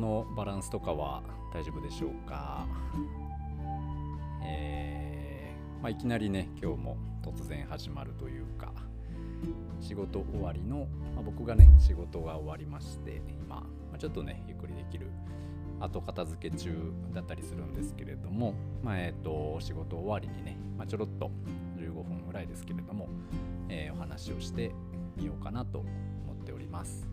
のバランスとかは大丈夫でしょうか？えー、まあ、いきなりね今日も突然始まるというか仕事終わりの、まあ、僕がね仕事が終わりまして今、まあ、ちょっとねゆっくりできる後片付け中だったりするんですけれども、まあ、えっ、ー、と仕事終わりにね、まあ、ちょろっと15分ぐらいですけれども、えー、お話をしてみようかなと思っております。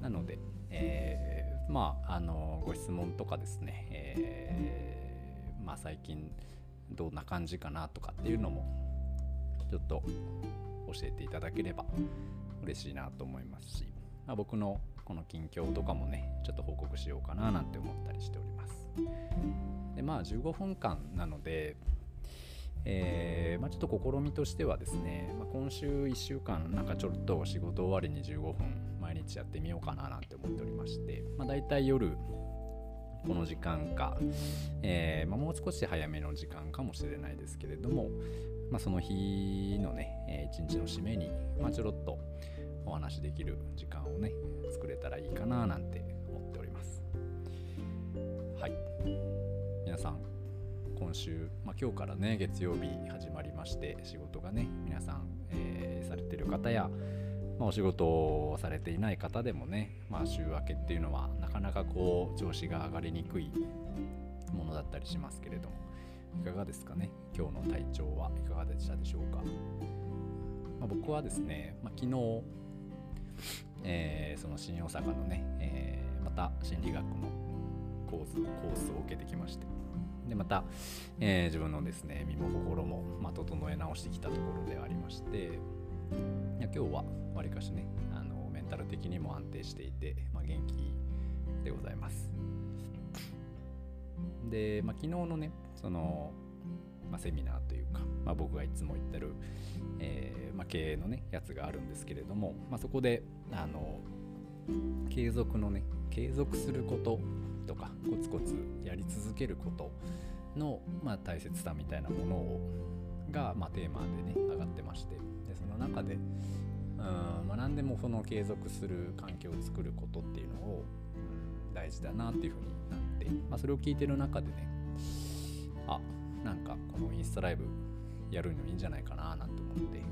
なので、えー、まああのご質問とかですね、えー、まあ最近どんな感じかなとかっていうのもちょっと教えていただければ嬉しいなと思いますし、まあ、僕のこの近況とかもねちょっと報告しようかななんて思ったりしております。でまあ15分間なのでえー、まあ、ちょっと試みとしてはですね、まあ、今週1週間なんかちょっと仕事終わりに15分毎日やってみようかななんて思っておりまして、まあ、大体夜この時間か、えー、まあ、もう少し早めの時間かもしれないですけれども、まあ、その日のね、えー、一日の締めに、まあ、ちょろっとお話できる時間をね作れたらいいかななんて思っております。はい。皆さん今週、まあ、今日からね月曜日始まりまして仕事がね皆さん、えー、されてる方や、まあ、お仕事をされていない方でもね、まあ、週明けっていうのはなかなかこう調子が上がりにくいものだったりしますけれどもいかがですかね？今日の体調はいかがでしたでしょうか、まあ、僕はですね、まあ、昨日、えー、その新大阪のね、えー、また心理学のコースコースを受けてきましてでまた、えー、自分のですね身も心も、ま、整え直してきたところではありましていや今日はわりかしねあのメンタル的にも安定していて、まあ、元気でございます。で、まあ、昨日のねその、まあ、セミナーというか、まあ、僕がいつも言ってる、えーまあ、経営のねやつがあるんですけれども、ま、そこであの継続のね継続することとかコツコツやり続けることの、ま、大切さみたいなものをが、まあ、テーマでね上がってまして。でその中でうん、まあ、何でもその継続する環境を作ることっていうのを、うん、大事だなっていうふうになって、まあ、それを聞いてる中でねあなんかこのインスタライブやるのいいんじゃないかななんて思って、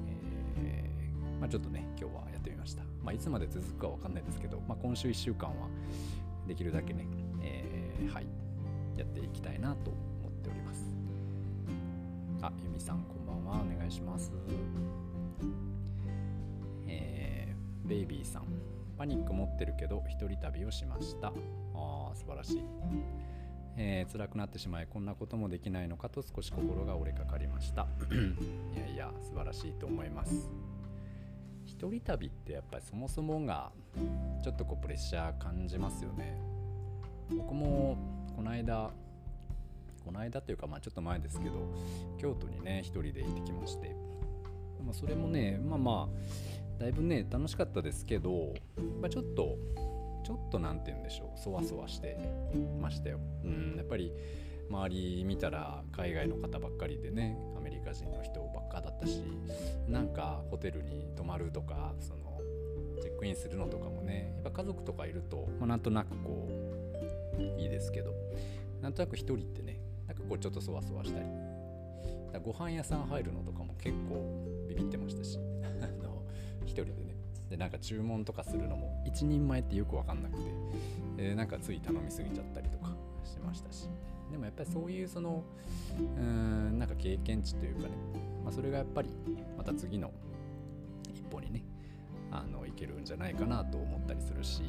えー、まあ、ちょっとね今日はやってみました、まあ、いつまで続くかわかんないですけど、まあ、今週1週間はできるだけね、えー、はいやっていきたいなと思っております。あゆみさんこんばんは。お願いします。えー、ベイビーさん。パニック持ってるけど一人旅をしました。あー素晴らしい。えー、辛くなってしまいこんなこともできないのかと少し心が折れかかりました。いやいや素晴らしいと思います。一人旅ってやっぱりそもそもがちょっとこうプレッシャー感じますよね。僕もこの間この間というかまあちょっと前ですけど京都にね一人で行ってきまして、まあ、それもねまあまあだいぶね楽しかったですけど、まあ、ちょっとちょっと何て言うんでしょうそわそわしてましたよ。うんやっぱり周り見たら海外の方ばっかりでねアメリカ人の人ばっかだったしなんかホテルに泊まるとかそのチェックインするのとかもねやっぱ家族とかいると、まあ、なんとなくこういいですけどなんとなく1人ってねこうちょっとそわそわしたり。だご飯屋さん入るのとかも結構ビビってましたし。1人でね。でなんか注文とかするのも1人前ってよく分かんなくて、えー、なんかつい頼みすぎちゃったりとかしましたし。でもやっぱりそういうそのうんなんか経験値というかね、まあ、それがやっぱりまた次の一歩にねあのいけるんじゃないかなと思ったりするし、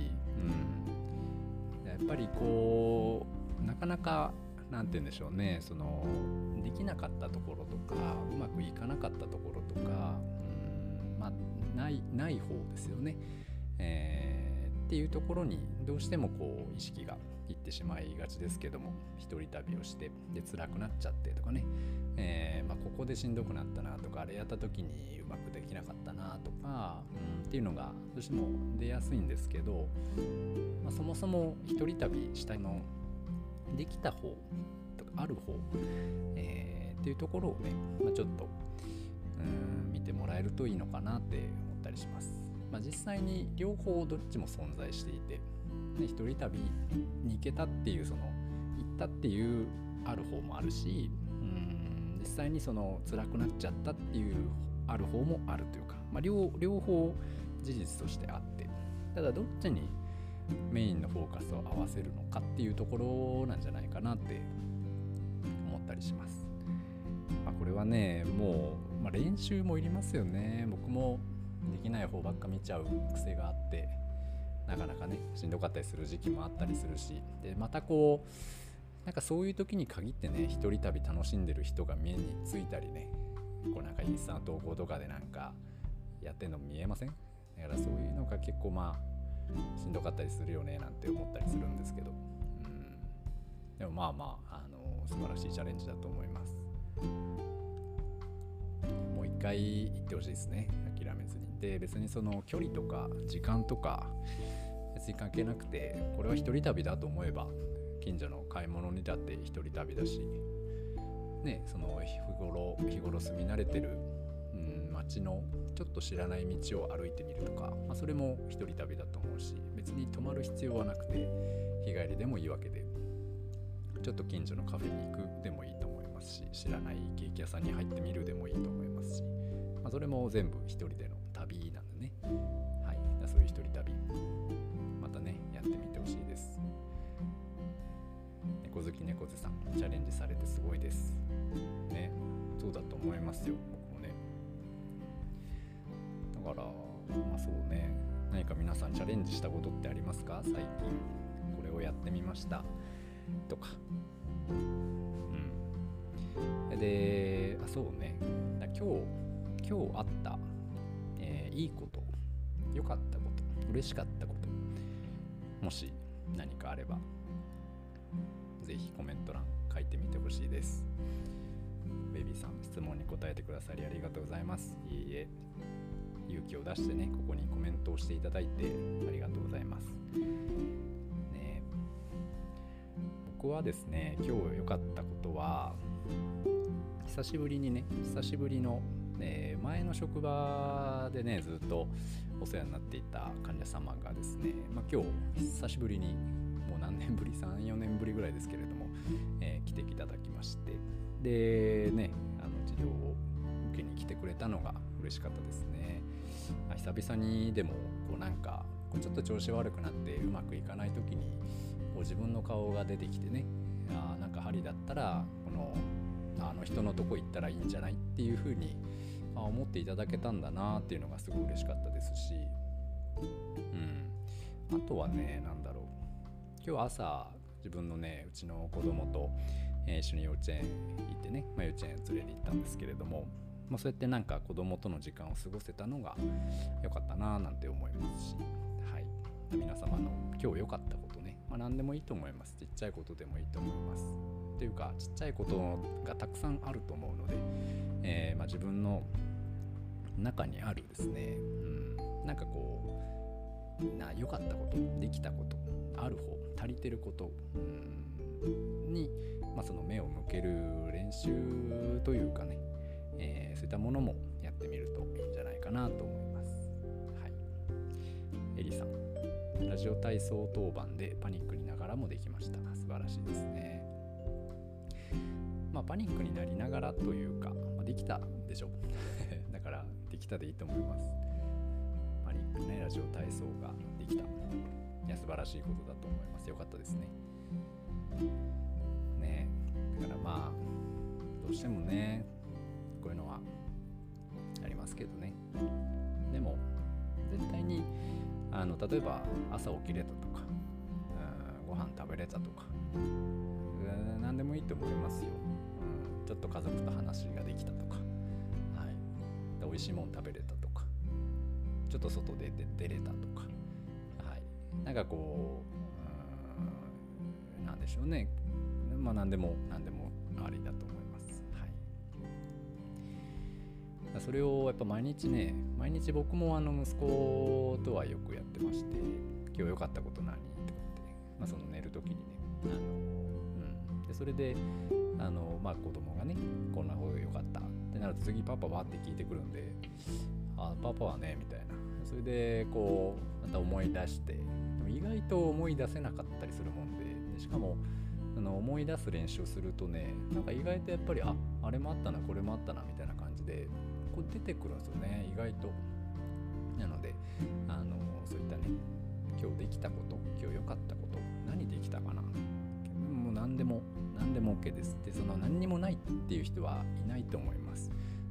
うん、やっぱりこうなかなか何て言うんでしょうね。そのできなかったところとかうまくいかなかったところとか、うんまあ、ないない方ですよね、えー、っていうところにどうしてもこう意識がいってしまいがちですけども一人旅をしてで辛くなっちゃってとかね、えー、まあ、ここでしんどくなったなとかあれやった時にうまくできなかったなとか、うん、っていうのがどうしても出やすいんですけど、まあ、そもそも一人旅したいのできた方とかある方、えー、っていうところをね、まあ、ちょっとうん見てもらえるといいのかなって思ったりします。まあ、実際に両方どっちも存在していて、ね、一人旅に行けたっていうその行ったっていうある方もあるしうん実際にその辛くなっちゃったっていうある方もあるというか、まあ、両両方事実としてあってただどっちにメインのフォーカスを合わせるのかっていうところなんじゃないかなって思ったりします。まあ、これはねもう、まあ、練習もいりますよね。僕もできない方ばっか見ちゃう癖があってなかなかねしんどかったりする時期もあったりするし。でまたこうなんかそういう時に限ってね一人旅楽しんでる人が目についたりねこうなんかインスタの投稿とかでなんかやってんの見えません？だからそういうのが結構まあしんどかったりするよねなんて思ったりするんですけど、うん、でもまあまあ、あの素晴らしいチャレンジだと思います。もう一回行ってほしいですね。諦めずに。で別にその距離とか時間とか別に関係なくてこれは一人旅だと思えば近所の買い物にだって一人旅だしねその日頃日頃住み慣れてる、うん、街のちょっと知らない道を歩いてみるとか、まあ、それも一人旅だと思うし別に泊まる必要はなくて日帰りでもいいわけでちょっと近所のカフェに行くでもいいと思いますし知らないケーキ屋さんに入ってみるでもいいと思いますし、まあ、それも全部一人での旅なんでね。はい。そういう一人旅またねやってみてほしいです。猫好き猫背さんチャレンジされてすごいです。ね。そうだと思いますよ。からまあそうね。何か皆さんチャレンジしたことってありますか？最近これをやってみました。とか。うん。であそうね。今日今日あった、えー、いいこと。良かったこと。嬉しかったこと。もし何かあればぜひコメント欄書いてみてほしいです。ベビーさん質問に答えてくださりありがとうございます。いいえ。勇気を出してねここにコメントをしていただいてありがとうございます。ね僕はですね今日良かったことは久しぶりにね久しぶりの、え前の職場でねずっとお世話になっていた患者様がですね、まあ、今日久しぶりにもう何年ぶり34年ぶりぐらいですけれども、えー、来ていただきましてでねあの治療を受けに来てくれたのが嬉しかったですね。久々にでもこうなんかちょっと調子悪くなってうまくいかない時にこう自分の顔が出てきてねあなんか針だったらこのあの人のとこ行ったらいいんじゃないっていう風に思っていただけたんだなっていうのがすごい嬉しかったですし、うん、あとはね何だろう。今日朝自分のねうちの子供と、一緒に幼稚園行ってね、まあ、幼稚園連れて行ったんですけれども、まあ、そうやってなんか子供との時間を過ごせたのが良かったななんて思いますし、はい、皆様の今日良かったことね、まあ、何でもいいと思います。ちっちゃいことでもいいと思います。というかちっちゃいことがたくさんあると思うので、えー、まあ、自分の中にあるですね、うん、なんかこうな良かったことできたことある方足りてること、うん、に、まあ、その目を向ける練習というかね、えー、そういったものもやってみるといいんじゃないかなと思います。はい、エリさんラジオ体操当番でパニックにながらもできました。素晴らしいですね。まあパニックになりながらというか、まあ、できたでしょう。だからできたでいいと思います。パニックねラジオ体操ができた。いや素晴らしいことだと思います。よかったですね。ね。だからまあどうしてもねこういうのはありますけどね。でも絶対にあの例えば朝起きれたとかご飯食べれたとか何でもいいと思いますよ、うん、ちょっと家族と話ができたとか、はい、美味しいもん食べれたとかちょっと外で出れたとかはい。なんかこうなんでしょうね。まあ何でも何でもありだと思それをやっぱ毎日ね毎日僕もあの息子とはよくやってまして今日良かったこと何？とかって、まあ、その寝る時にね。あの、それであの、まあ、子供がねこんな方が良かったってなると次パパはって聞いてくるんであパパはねみたいな。それでこうまた思い出して意外と思い出せなかったりするもんででしかもあの思い出す練習をするとねなんか意外とやっぱりああれもあったなこれもあったなみたいな感じでこう出てくるんですよね意外と。なのであのそういったね今日できたこと今日良かったこと何できたかなもう何でも何でも OK です。でその何にもないっていう人はいないと思います。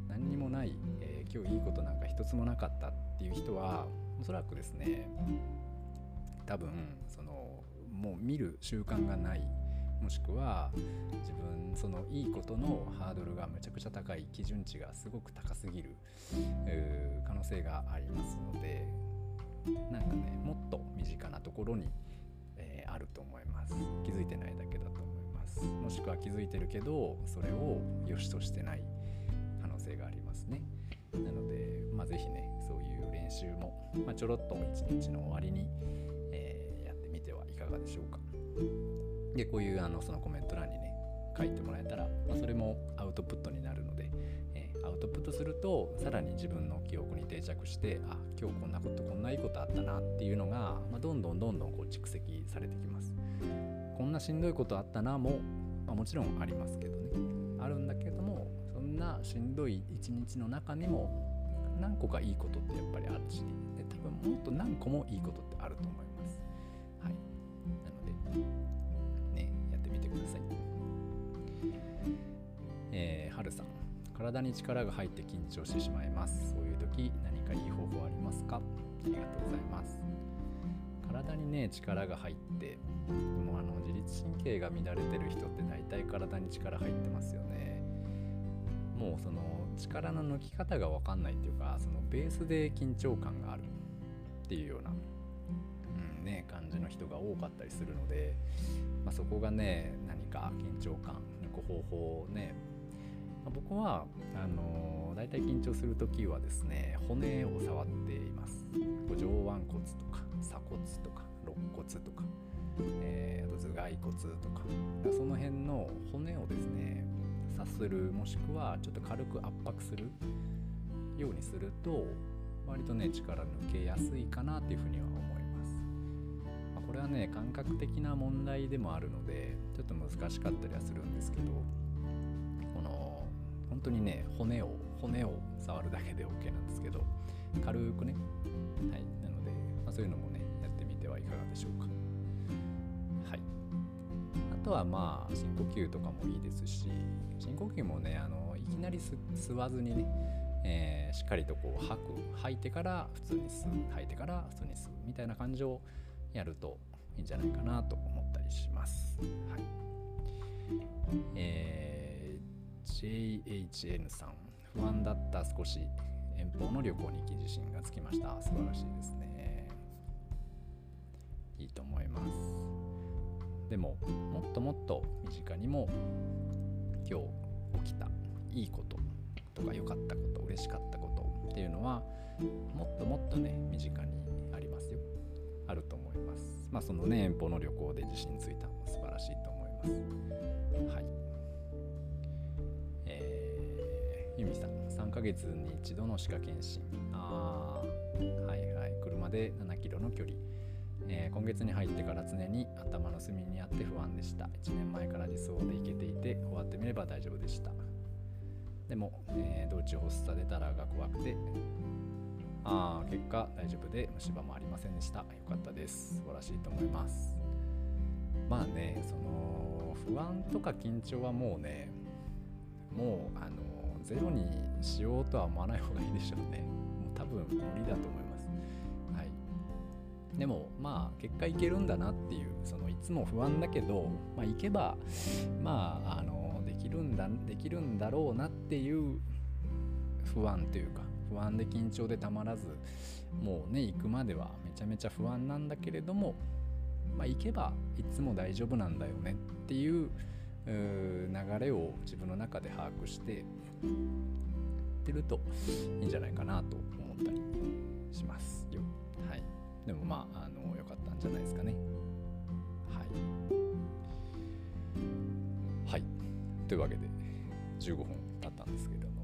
何にもない、えー、今日いいことなんか一つもなかったっていう人はおそらくですね多分そのもう見る習慣がないもしくは自分そのいいことのハードルがめちゃくちゃ高い基準値がすごく高すぎる可能性がありますのでなんかねもっと身近なところに、えー、あると思います。気づいてないだけだと思います。もしくは気づいてるけどそれを良しとしてない可能性がありますね。なのでまあ是非ねそういう練習も、まあ、ちょろっと一日の終わりに、えー、やってみてはいかがでしょうか。でこういうあのそのコメント欄にね書いてもらえたら、まあ、それもアウトプットになるので、えー、アウトプットするとさらに自分の記憶に定着してあ今日こんなことこんないいことあったなっていうのが、まあ、どんどんどんどんこう蓄積されてきます。こんなしんどいことあったなも、まあ、もちろんありますけどね。あるんだけどもそんなしんどい一日の中にも何個かいいことってやっぱりあるしで多分もっと何個もいいことってあると思います。ください。えー、はるさん。体に力が入って緊張してしまいます。そういう時何かいい方法ありますか？ありがとうございます。体にね力が入ってもうあの自律神経が乱れてる人って大体体に力入ってますよね。もうその力の抜き方が分かんないっていうかそのベースで緊張感があるっていうようなね感じの人が多かったりするので、まあ、そこがね何か緊張感抜く方法をね、まあ、僕はあのー、大体緊張する時はですね骨を触っています。上腕骨とか鎖骨とか肋骨とか、えー、あと頭蓋骨とかその辺の骨をですねさするもしくはちょっと軽く圧迫するようにすると割とね力抜けやすいかなっていうふうには思います。れはね感覚的な問題でもあるのでちょっと難しかったりはするんですけどこの本当にね骨を骨を触るだけで OK なんですけど軽くね。はい。なので、まあ、そういうのもねやってみてはいかがでしょうか。はい。あとはまあ深呼吸とかもいいですし深呼吸もねあのいきなり吸わずにねえー、しっかりとこう吐く。吐いてから普通に吸う。吐いてから普通に吸う。みたいな感じをやるといいんじゃないかなと思ったりします。はい。えー、JHN さん不安だった少し遠方の旅行に行き自信がつきました。素晴らしいですね。いいと思います。でももっともっと身近にも今日起きたいいこととか良かったこと嬉しかったことっていうのはもっともっとね身近にありますよ。あると思いまあそのね遠方の旅行で自信ついたのも素晴らしいと思います。はい。えー、ユミさん3ヶ月に一度の歯科検診。ああはいはい車で7キロの距離。えー、今月に入ってから常に頭の隅にあって不安でした1年前から理想でいけていて終わってみれば大丈夫でしたでも、えー、道中発作出たらが怖くてあ結果大丈夫で虫歯もありませんでした。よかったです。素晴らしいと思います。まあねその不安とか緊張はもうねもうあのゼロにしようとは思わない方がいいでしょうね。もう多分無理だと思います。はい。でもまあ結果いけるんだなっていうそのいつも不安だけどまあいけばまああのできるんだできるんだろうなっていう不安というか不安で緊張でたまらずもうね行くまではめちゃめちゃ不安なんだけれどもまあ行けばいつも大丈夫なんだよねっていう流れを自分の中で把握してってるといいんじゃないかなと思ったりしますよ。はい、でもまああの良かったんじゃないですかね。はい。はいというわけで15分経ったんですけども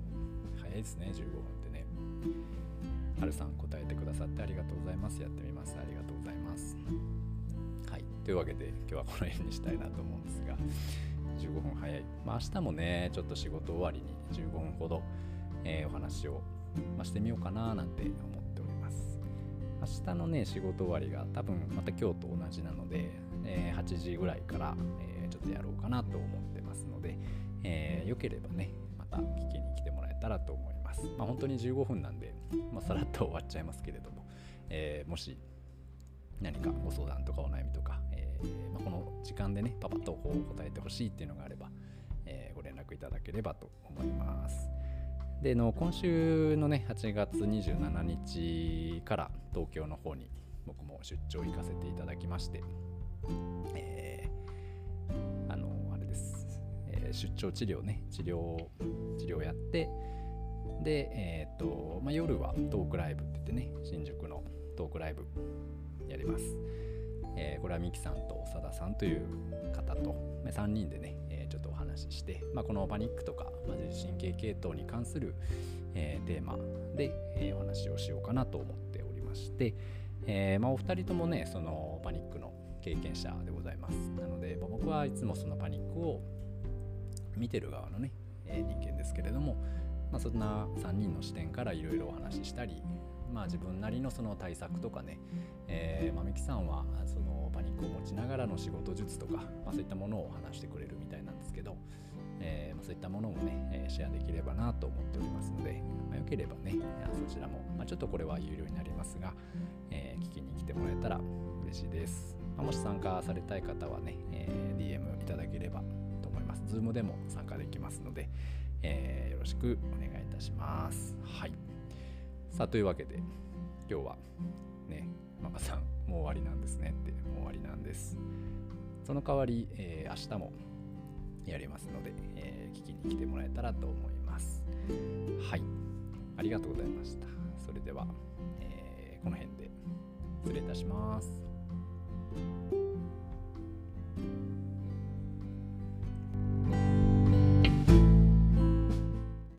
早いですね15分はるさん答えてくださってありがとうございます。やってみます。ありがとうございます。はい。というわけで今日はこの辺にしたいなと思うんですが15分早い。まあ明日もねちょっと仕事終わりに15分ほど、えー、お話を、まあ、してみようかななんて思っております。明日のね仕事終わりが多分また今日と同じなので、えー、8時ぐらいから、えー、ちょっとやろうかなと思ってますので、えー、よければねた聞きに来てもらえたらと思います。まあ本当に15分なんで、まあ、さらっと終わっちゃいますけれども、えー、もし何かご相談とかお悩みとか、えーまあ、この時間でねパパッと答えてほしいっていうのがあれば、えー、ご連絡いただければと思います。での今週のね8月27日から東京の方に僕も出張行かせていただきまして、えー、ー、出張治療ね治療治療やってで、えーとまあ、夜はトークライブって言ってね新宿のトークライブやります。えー、これはミキさんと長田さんという方と3人でね、えー、ちょっとお話しして、まあ、このパニックとか、まあ、自律神経系統に関する、えー、テーマで、えお話をしようかなと思っておりまして、えまあ、お二人ともねそのパニックの経験者でございますなので、まあ、僕はいつもそのパニックを見てる側のね、え人間ですけれども、まあ、そんな3人の視点からいろいろお話ししたり、まあ、自分なりのその対策とかね、えーまあ、ミキさんはそのパニックを持ちながらの仕事術とか、まあ、そういったものを話してくれるみたいなんですけど、えーま、そういったものもね、シェアできればなと思っておりますので、まあ、よければねそちらも、ま、ちょっとこれは有料になりますが、えー、聞きに来てもらえたら嬉しいです、ま、もし参加されたい方はね、え、DM いただければ Zoom でも参加できますので、えー、よろしくお願いいたします。はい。さあというわけで今日はねママさんもう終わりなんですねってもう終わりなんです。その代わり、えー、明日もやりますので、えー、聞きに来てもらえたらと思います。はい。ありがとうございました。それでは、えー、この辺で失礼いたします。